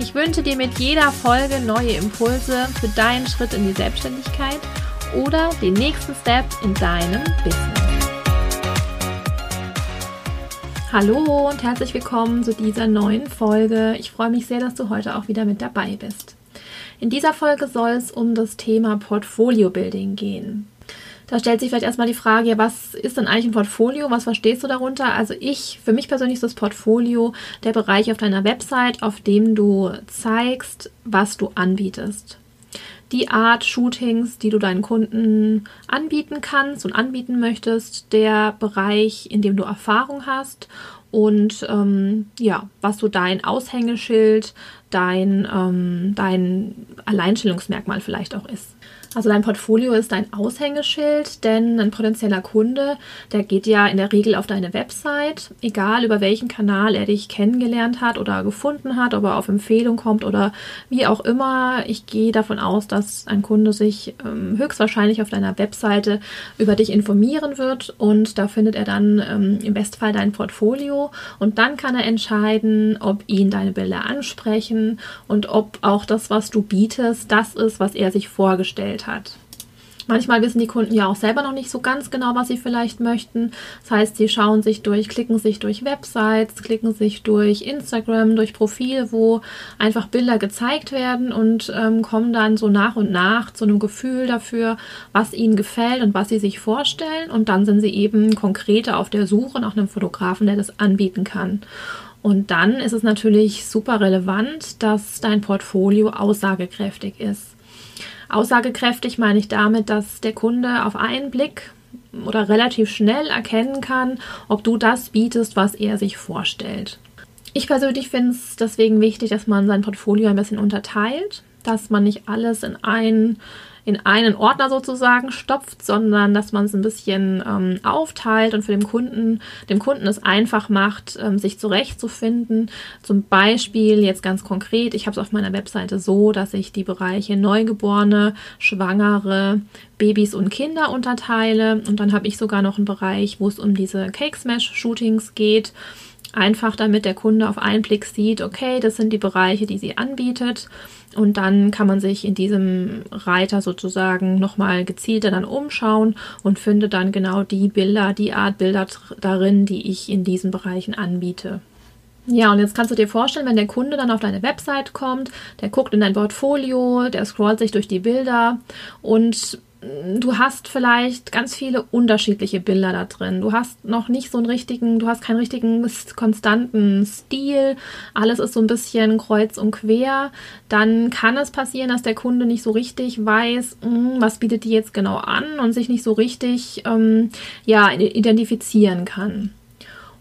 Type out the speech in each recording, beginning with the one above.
Ich wünsche dir mit jeder Folge neue Impulse für deinen Schritt in die Selbstständigkeit oder den nächsten Step in deinem Business. Hallo und herzlich willkommen zu dieser neuen Folge. Ich freue mich sehr, dass du heute auch wieder mit dabei bist. In dieser Folge soll es um das Thema Portfolio Building gehen. Da stellt sich vielleicht erstmal die Frage, ja, was ist denn eigentlich ein Portfolio? Was verstehst du darunter? Also ich, für mich persönlich ist das Portfolio der Bereich auf deiner Website, auf dem du zeigst, was du anbietest. Die Art Shootings, die du deinen Kunden anbieten kannst und anbieten möchtest, der Bereich, in dem du Erfahrung hast und ähm, ja, was so dein Aushängeschild, dein, ähm, dein Alleinstellungsmerkmal vielleicht auch ist. Also dein Portfolio ist dein Aushängeschild, denn ein potenzieller Kunde, der geht ja in der Regel auf deine Website, egal über welchen Kanal er dich kennengelernt hat oder gefunden hat, ob er auf Empfehlung kommt oder wie auch immer. Ich gehe davon aus, dass ein Kunde sich ähm, höchstwahrscheinlich auf deiner Webseite über dich informieren wird und da findet er dann ähm, im Bestfall dein Portfolio und dann kann er entscheiden, ob ihn deine Bilder ansprechen und ob auch das, was du bietest, das ist, was er sich vorgestellt hat. Manchmal wissen die Kunden ja auch selber noch nicht so ganz genau, was sie vielleicht möchten. Das heißt, sie schauen sich durch, klicken sich durch Websites, klicken sich durch Instagram, durch Profil, wo einfach Bilder gezeigt werden und ähm, kommen dann so nach und nach zu einem Gefühl dafür, was ihnen gefällt und was sie sich vorstellen. Und dann sind sie eben konkreter auf der Suche nach einem Fotografen, der das anbieten kann. Und dann ist es natürlich super relevant, dass dein Portfolio aussagekräftig ist. Aussagekräftig meine ich damit, dass der Kunde auf einen Blick oder relativ schnell erkennen kann, ob du das bietest, was er sich vorstellt. Ich persönlich finde es deswegen wichtig, dass man sein Portfolio ein bisschen unterteilt, dass man nicht alles in einen in einen Ordner sozusagen stopft, sondern dass man es ein bisschen ähm, aufteilt und für den Kunden, dem Kunden es einfach macht, ähm, sich zurechtzufinden. Zum Beispiel jetzt ganz konkret, ich habe es auf meiner Webseite so, dass ich die Bereiche Neugeborene, Schwangere, Babys und Kinder unterteile und dann habe ich sogar noch einen Bereich, wo es um diese Cake Smash Shootings geht. Einfach damit der Kunde auf einen Blick sieht, okay, das sind die Bereiche, die sie anbietet. Und dann kann man sich in diesem Reiter sozusagen nochmal gezielter dann umschauen und findet dann genau die Bilder, die Art Bilder darin, die ich in diesen Bereichen anbiete. Ja, und jetzt kannst du dir vorstellen, wenn der Kunde dann auf deine Website kommt, der guckt in dein Portfolio, der scrollt sich durch die Bilder und du hast vielleicht ganz viele unterschiedliche Bilder da drin. Du hast noch nicht so einen richtigen, du hast keinen richtigen konstanten Stil. Alles ist so ein bisschen kreuz und quer. Dann kann es passieren, dass der Kunde nicht so richtig weiß, mh, hm, was bietet die jetzt genau an und sich nicht so richtig ähm, ja, identifizieren kann.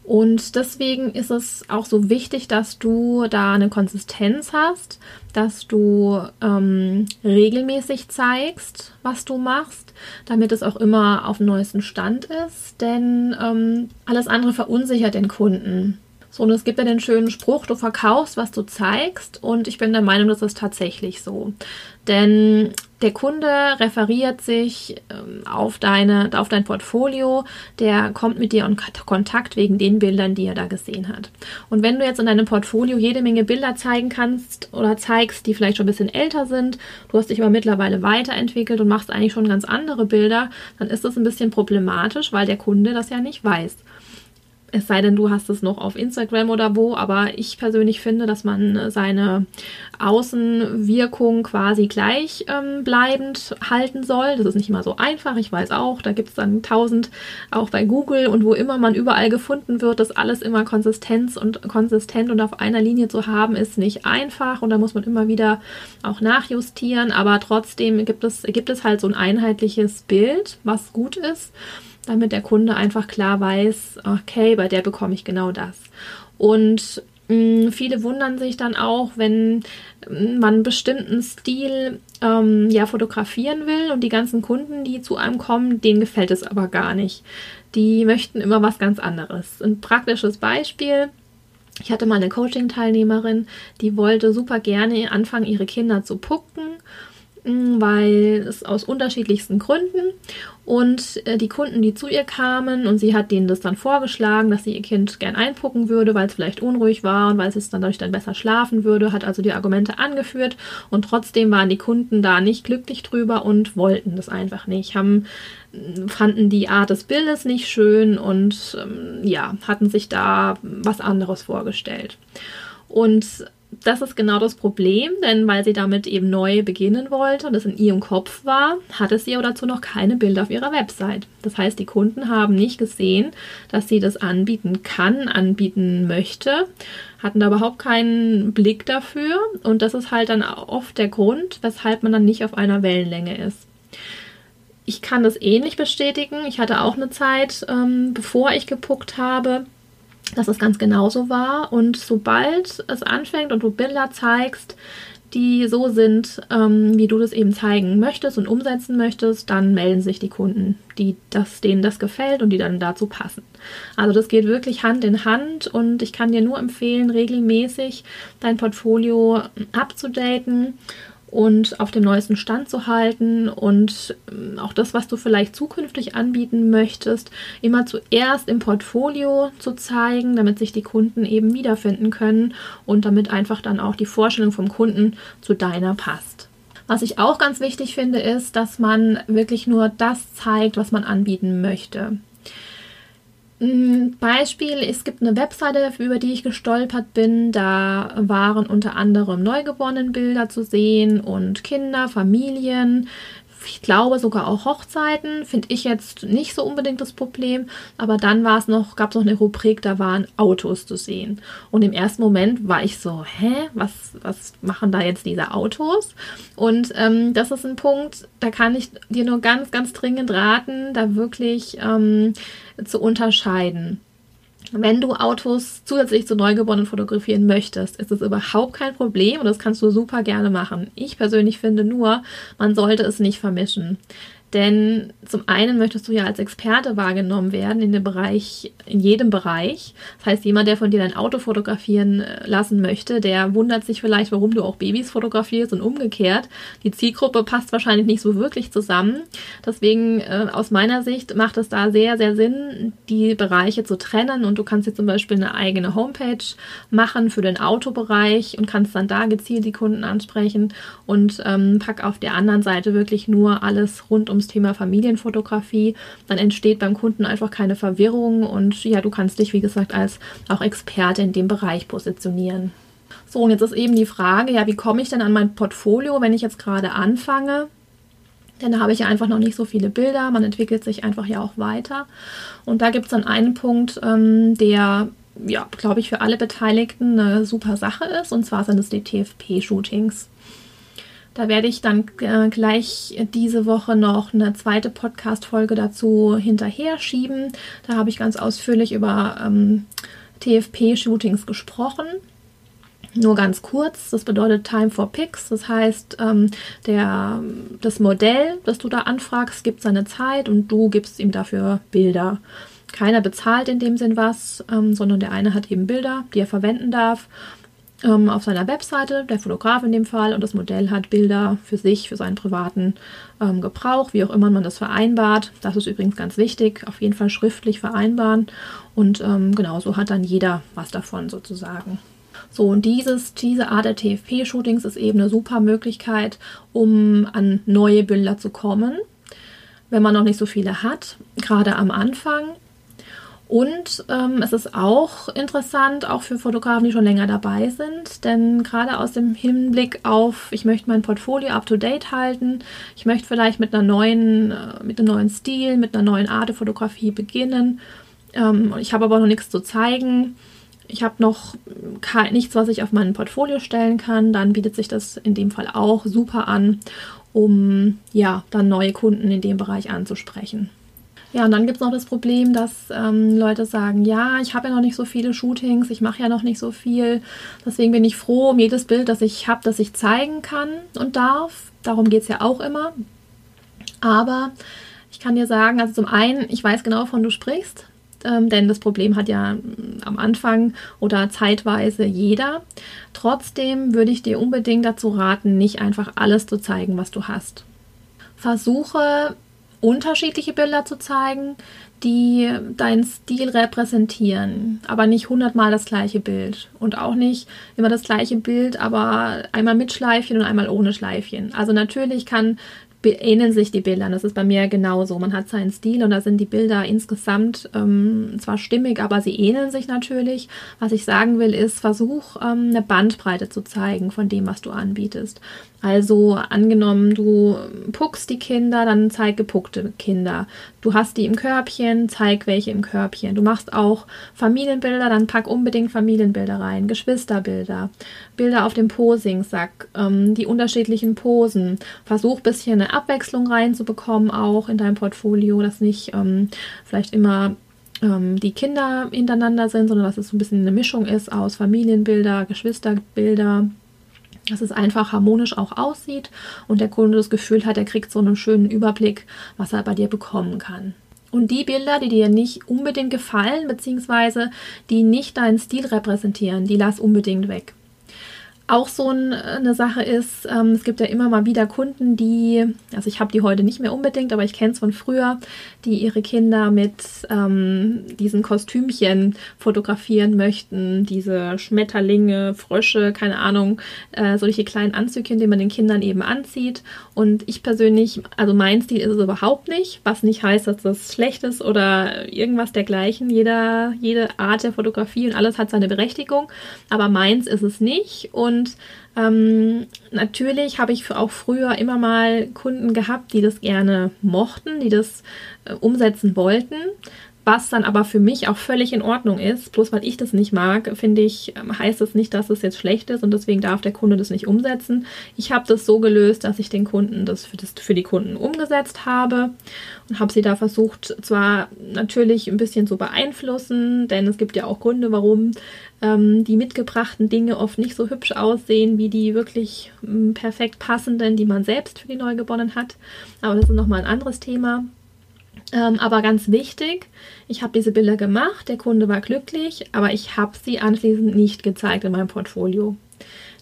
Und deswegen ist es auch so wichtig, dass du da eine Konsistenz hast, dass du ähm, regelmäßig zeigst, was du machst, damit es auch immer auf dem neuesten Stand ist. Denn ähm, alles andere verunsichert den Kunden. So, und es gibt ja den schönen Spruch, du verkaufst, was du zeigst. Und ich bin der Meinung, das ist tatsächlich so. Denn der Kunde referiert sich ähm, auf, deine, auf dein Portfolio, der kommt mit dir in Kontakt wegen den Bildern, die er da gesehen hat. Und wenn du jetzt in deinem Portfolio jede Menge Bilder zeigen kannst oder zeigst, die vielleicht schon ein bisschen älter sind, du hast dich aber mittlerweile weiterentwickelt und machst eigentlich schon ganz andere Bilder, dann ist das ein bisschen problematisch, weil der Kunde das ja nicht weiß. Es sei denn, du hast es noch auf Instagram oder wo, aber ich persönlich finde, dass man seine Außenwirkung quasi gleichbleibend ähm, halten soll. Das ist nicht immer so einfach, ich weiß auch. Da gibt es dann tausend auch bei Google und wo immer man überall gefunden wird, das alles immer Konsistenz und konsistent und auf einer Linie zu haben, ist nicht einfach und da muss man immer wieder auch nachjustieren. Aber trotzdem gibt es, gibt es halt so ein einheitliches Bild, was gut ist damit der Kunde einfach klar weiß, okay, bei der bekomme ich genau das. Und Mm, viele wundern sich dann auch, wenn mm, man einen bestimmten Stil ähm, ja fotografieren will und die ganzen Kunden, die zu einem kommen, denen gefällt es aber gar nicht. Die möchten immer was ganz anderes. Ein praktisches Beispiel. Ich hatte mal eine Coaching-Teilnehmerin, die wollte super gerne anfangen, ihre Kinder zu pucken weil es aus unterschiedlichsten Gründen. Und äh, die Kunden, die zu ihr kamen und sie hat denen das dann vorgeschlagen, dass sie ihr Kind gern einpucken würde, weil es vielleicht unruhig war und weil es dann dadurch dann besser schlafen würde, hat also die Argumente angeführt. Und trotzdem waren die Kunden da nicht glücklich drüber und wollten das einfach nicht, haben fanden die Art des Bildes nicht schön und ähm, ja, hatten sich da was anderes vorgestellt. Und das ist genau das Problem, denn weil sie damit eben neu beginnen wollte und es in ihrem Kopf war, hatte sie dazu noch keine Bilder auf ihrer Website. Das heißt, die Kunden haben nicht gesehen, dass sie das anbieten kann, anbieten möchte, hatten da überhaupt keinen Blick dafür und das ist halt dann oft der Grund, weshalb man dann nicht auf einer Wellenlänge ist. Ich kann das ähnlich bestätigen. Ich hatte auch eine Zeit, ähm, bevor ich gepuckt habe, dass es ganz genauso war. Und sobald es anfängt und du Bilder zeigst, die so sind, ähm, wie du das eben zeigen möchtest und umsetzen möchtest, dann melden sich die Kunden, die das, denen das gefällt und die dann dazu passen. Also das geht wirklich Hand in Hand und ich kann dir nur empfehlen, regelmäßig dein Portfolio abzudaten und auf dem neuesten Stand zu halten und ähm, auch das, was du vielleicht zukünftig anbieten möchtest, immer zuerst im Portfolio zu zeigen, damit sich die Kunden eben wiederfinden können und damit einfach dann auch die Vorstellung vom Kunden zu deiner passt. Was ich auch ganz wichtig finde, ist, dass man wirklich nur das zeigt, was man anbieten möchte. Beispiel, es gibt eine Webseite, über die ich gestolpert bin. Da waren unter anderem Neugeborenen-Bilder zu sehen und Kinder, Familien, ich glaube sogar auch Hochzeiten, finde ich jetzt nicht so unbedingt das Problem. Aber dann war es noch, gab es noch eine Rubrik, da waren Autos zu sehen. Und im ersten Moment war ich so, hä, was, was machen da jetzt diese Autos? Und ähm, das ist ein Punkt, da kann ich dir nur ganz, ganz dringend raten, da wirklich ähm, zu unterscheiden. Wenn du Autos zusätzlich zu Neugeborenen fotografieren möchtest, ist es überhaupt kein Problem und das kannst du super gerne machen. Ich persönlich finde nur, man sollte es nicht vermischen. Denn zum einen möchtest du ja als Experte wahrgenommen werden in dem Bereich, in jedem Bereich. Das heißt, jemand, der von dir dein Auto fotografieren äh, lassen möchte, der wundert sich vielleicht, warum du auch Babys fotografierst und umgekehrt. Die Zielgruppe passt wahrscheinlich nicht so wirklich zusammen. Deswegen äh, aus meiner Sicht macht es da sehr, sehr Sinn, die Bereiche zu trennen und du kannst dir zum Beispiel eine eigene Homepage machen für den Autobereich und kannst dann da gezielt die Kunden ansprechen und ähm, pack auf der anderen Seite wirklich nur alles rund ums ums Thema Familienfotografie, dann entsteht beim Kunden einfach keine Verwirrung und ja, du kannst dich, wie gesagt, als auch Experte in dem Bereich positionieren. So, und jetzt ist eben die Frage, ja, wie komme ich denn an mein Portfolio, wenn ich jetzt gerade anfange? Denn da habe ich ja einfach noch nicht so viele Bilder, man entwickelt sich einfach ja auch weiter. Und da gibt es dann einen Punkt, ähm, der ja, glaube ich, für alle Beteiligten eine super Sache ist. Und zwar sind es die TFP-Shootings. Da werde ich dann äh, gleich diese Woche noch eine zweite Podcast-Folge dazu hinterher schieben. Da habe ich ganz ausführlich über ähm, TFP-Shootings gesprochen. Nur ganz kurz, das bedeutet Time for Pics. Das heißt, ähm, der, das Modell, das du da anfragst, gibt seine Zeit und du gibst ihm dafür Bilder. Keiner bezahlt in dem Sinn was, ähm, sondern der eine hat eben Bilder, die er verwenden darf ähm, auf seiner Webseite, der Fotograf in dem Fall, und das Modell hat Bilder für sich, für seinen privaten ähm, Gebrauch, wie auch immer man das vereinbart. Das ist übrigens ganz wichtig, auf jeden Fall schriftlich vereinbaren. Und ähm, genau so hat dann jeder was davon sozusagen. So, und dieses, diese Art der TFP-Shootings ist eben eine super Möglichkeit, um an neue Bilder zu kommen, wenn man noch nicht so viele hat, gerade am Anfang. Und ähm, es ist auch interessant, auch für Fotografen, die schon länger dabei sind, denn gerade aus dem Hinblick auf, ich möchte mein Portfolio up-to-date halten, ich möchte vielleicht mit einer neuen, äh, mit einem neuen Stil, mit einer neuen Art der Fotografie beginnen. Ähm, ich habe aber noch nichts zu zeigen. Ich habe noch nichts, was ich auf mein Portfolio stellen kann. Dann bietet sich das in dem Fall auch super an, um ja dann neue Kunden in dem Bereich anzusprechen. Ja, und dann gibt es noch das Problem, dass ähm, Leute sagen, ja, ich habe ja noch nicht so viele Shootings, ich mache ja noch nicht so viel. Deswegen bin ich froh um jedes Bild, das ich habe, das ich zeigen kann und darf. Darum geht es ja auch immer. Aber ich kann dir sagen, also zum einen, ich weiß genau, wovon du sprichst, ähm, denn das Problem hat ja mm, am Anfang oder zeitweise jeder. Trotzdem würde ich dir unbedingt dazu raten, nicht einfach alles zu zeigen, was du hast. Versuche unterschiedliche Bilder zu zeigen, die deinen Stil repräsentieren, aber nicht hundertmal das gleiche Bild und auch nicht immer das gleiche Bild, aber einmal mit Schleifchen und einmal ohne Schleifchen. Also natürlich kann ähneln sich die Bilder. Das ist bei mir genauso. Man hat seinen Stil und da sind die Bilder insgesamt ähm, zwar stimmig, aber sie ähneln sich natürlich. Was ich sagen will, ist, versuch ähm, eine Bandbreite zu zeigen von dem, was du anbietest. Also angenommen, du puckst die Kinder, dann zeig gepuckte Kinder. Du hast die im Körbchen, zeig welche im Körbchen. Du machst auch Familienbilder, dann pack unbedingt Familienbilder rein, Geschwisterbilder, Bilder auf dem Posingsack, ähm, die unterschiedlichen Posen. Versuch ein bisschen eine Abwechslung reinzubekommen, auch in deinem Portfolio, dass nicht ähm, vielleicht immer ähm, die Kinder hintereinander sind, sondern dass es so ein bisschen eine Mischung ist aus Familienbilder, Geschwisterbilder dass es einfach harmonisch auch aussieht und der Kunde das Gefühl hat, er kriegt so einen schönen Überblick, was er bei dir bekommen kann. Und die Bilder, die dir nicht unbedingt gefallen, beziehungsweise die nicht deinen Stil repräsentieren, die lass unbedingt weg auch so ein, eine Sache ist, ähm, es gibt ja immer mal wieder Kunden, die, also ich habe die heute nicht mehr unbedingt, aber ich kenne es von früher, die ihre Kinder mit ähm, diesen Kostümchen fotografieren möchten, diese Schmetterlinge, Frösche, keine Ahnung, äh, solche kleinen Anzügchen, die man den Kindern eben anzieht. Und ich persönlich, also mein Stil ist es überhaupt nicht, was nicht heißt, dass das schlecht ist oder irgendwas dergleichen. Jeder, jede Art der Fotografie und alles hat seine Berechtigung, aber meins ist es nicht. Und und ähm, natürlich habe ich auch früher immer mal Kunden gehabt, die das gerne mochten, die das äh, umsetzen wollten. Was dann aber für mich auch völlig in Ordnung ist, bloß weil ich das nicht mag, finde ich, ähm, heißt das nicht, dass es jetzt schlecht ist und deswegen darf der Kunde das nicht umsetzen. Ich habe das so gelöst, dass ich den Kunden das für, das für die Kunden umgesetzt habe und habe sie da versucht, zwar natürlich ein bisschen zu beeinflussen, denn es gibt ja auch Gründe, warum ähm, die mitgebrachten Dinge oft nicht so hübsch aussehen wie die wirklich ähm, perfekt passenden, die man selbst für die Neugeborenen hat. Aber das ist nochmal ein anderes Thema. Ähm, aber ganz wichtig, ich habe diese Bilder gemacht, der Kunde war glücklich, aber ich habe sie anschließend nicht gezeigt in meinem Portfolio.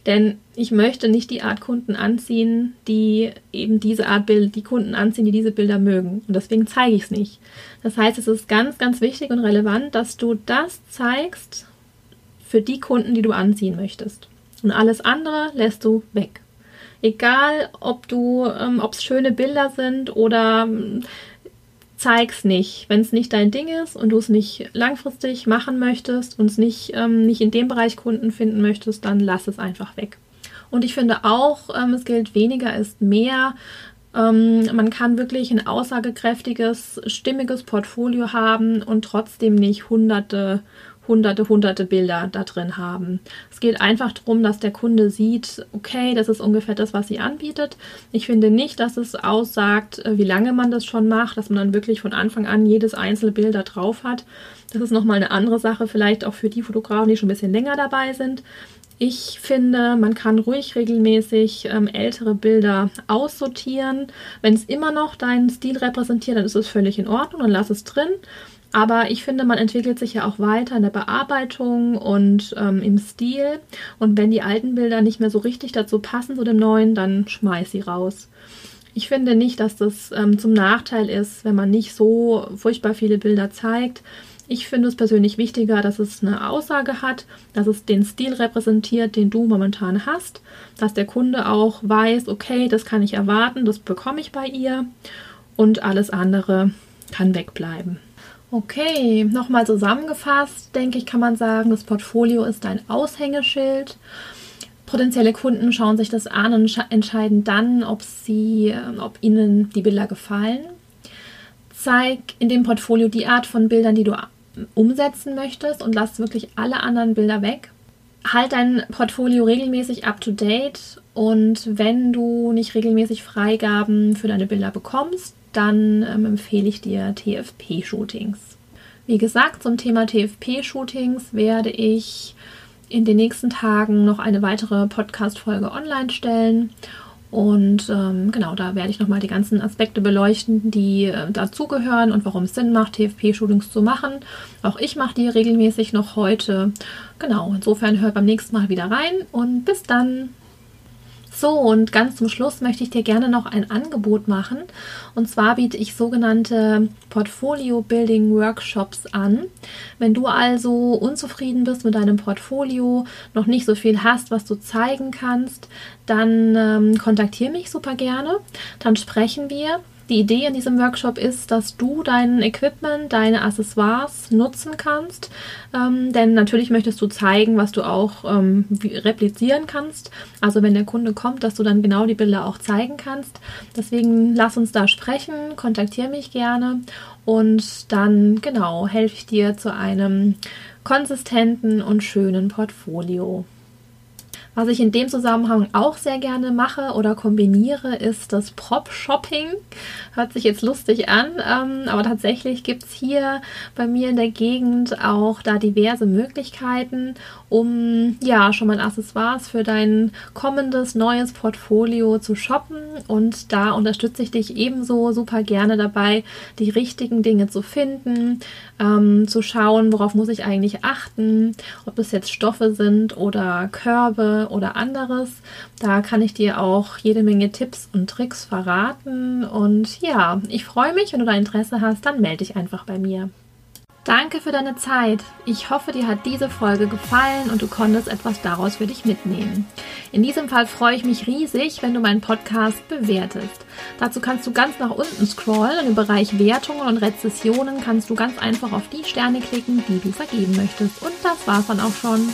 Denn ich möchte nicht die Art Kunden anziehen, die eben diese Art Bild, die Kunden anziehen, die diese Bilder mögen. Und deswegen zeige ich es nicht. Das heißt, es ist ganz, ganz wichtig und relevant, dass du das zeigst für die Kunden, die du anziehen möchtest. Und alles andere lässt du weg. Egal, ob du, ähm, ob es schöne Bilder sind oder ähm, zeig's nicht. Wenn es nicht dein Ding ist und du es nicht langfristig machen möchtest und es nicht, ähm, nicht in dem Bereich Kunden finden möchtest, dann lass es einfach weg. Und ich finde auch, ähm, es gilt, weniger ist mehr. Ähm, man kann wirklich ein aussagekräftiges, stimmiges Portfolio haben und trotzdem nicht hunderte hunderte, hunderte Bilder da drin haben. Es geht einfach darum, dass der Kunde sieht, okay, das ist ungefähr das, was sie anbietet. Ich finde nicht, dass es aussagt, äh, wie lange man das schon macht, dass man dann wirklich von Anfang an jedes einzelne Bild da drauf hat. Das ist nochmal eine andere Sache, vielleicht auch für die Fotografen, die schon ein bisschen länger dabei sind. Ich finde, man kann ruhig regelmäßig ähm, ältere Bilder aussortieren. Wenn es immer noch deinen Stil repräsentiert, dann ist es völlig in Ordnung, dann lass es drin. Aber ich finde, man entwickelt sich ja auch weiter in der Bearbeitung und ähm, im Stil. Und wenn die alten Bilder nicht mehr so richtig dazu passen zu dem neuen, dann schmeiß sie raus. Ich finde nicht, dass das ähm, zum Nachteil ist, wenn man nicht so furchtbar viele Bilder zeigt. Ich finde es persönlich wichtiger, dass es eine Aussage hat, dass es den Stil repräsentiert, den du momentan hast, dass der Kunde auch weiß, okay, das kann ich erwarten, das bekomme ich bei ihr und alles andere kann wegbleiben. Okay, nochmal zusammengefasst, denke ich, kann man sagen, das Portfolio ist ein Aushängeschild. Potenzielle Kunden schauen sich das an und entscheiden dann, ob, sie, ähm, ob ihnen die Bilder gefallen. Zeig in dem Portfolio die Art von Bildern, die du umsetzen möchtest und lass wirklich alle anderen Bilder weg. Halt dein Portfolio regelmäßig up to date und wenn du nicht regelmäßig Freigaben für deine Bilder bekommst, dann ähm, empfehle ich dir TFP-Shootings. Wie gesagt, zum Thema TFP-Shootings werde ich in den nächsten Tagen noch eine weitere Podcast-Folge online stellen. Und ähm, genau, da werde ich nochmal die ganzen Aspekte beleuchten, die äh, dazugehören und warum es Sinn macht, TFP-Shootings zu machen. Auch ich mache die regelmäßig noch heute. Genau, insofern hört beim nächsten Mal wieder rein und bis dann. So, und ganz zum Schluss möchte ich dir gerne noch ein Angebot machen. Und zwar biete ich sogenannte Portfolio Building Workshops an. Wenn du also unzufrieden bist mit deinem Portfolio, noch nicht so viel hast, was du zeigen kannst, dann ähm, kontaktiere mich super gerne. Dann sprechen wir die Idee in diesem Workshop ist, dass du dein Equipment, deine Accessoires nutzen kannst. Ähm, denn natürlich möchtest du zeigen, was du auch ähm, replizieren kannst. Also wenn der Kunde kommt, dass du dann genau die Bilder auch zeigen kannst. Deswegen lass uns da sprechen, kontaktiere mich gerne und dann genau helfe ich dir zu einem konsistenten und schönen Portfolio. Was ich in dem Zusammenhang auch sehr gerne mache oder kombiniere, ist das Prop-Shopping. Hört sich jetzt lustig an, ähm, aber tatsächlich gibt es hier bei mir in der Gegend auch da diverse Möglichkeiten, um ja schon mal Accessoires für dein kommendes neues Portfolio zu shoppen. Und da unterstütze ich dich ebenso super gerne dabei, die richtigen Dinge zu finden, ähm, zu schauen, worauf muss ich eigentlich achten, ob es jetzt Stoffe sind oder Körbe oder anderes. Da kann ich dir auch jede Menge Tipps und Tricks verraten. Und ja, ich freue mich, wenn du da Interesse hast, dann melde dich einfach bei mir. Danke für deine Zeit. Ich hoffe, dir hat diese Folge gefallen und du konntest etwas daraus für dich mitnehmen. In diesem Fall freue ich mich riesig, wenn du meinen Podcast bewertest. Dazu kannst du ganz nach unten scrollen und im Bereich Wertungen und Rezessionen kannst du ganz einfach auf die Sterne klicken, die du vergeben möchtest. Und das war's dann auch schon.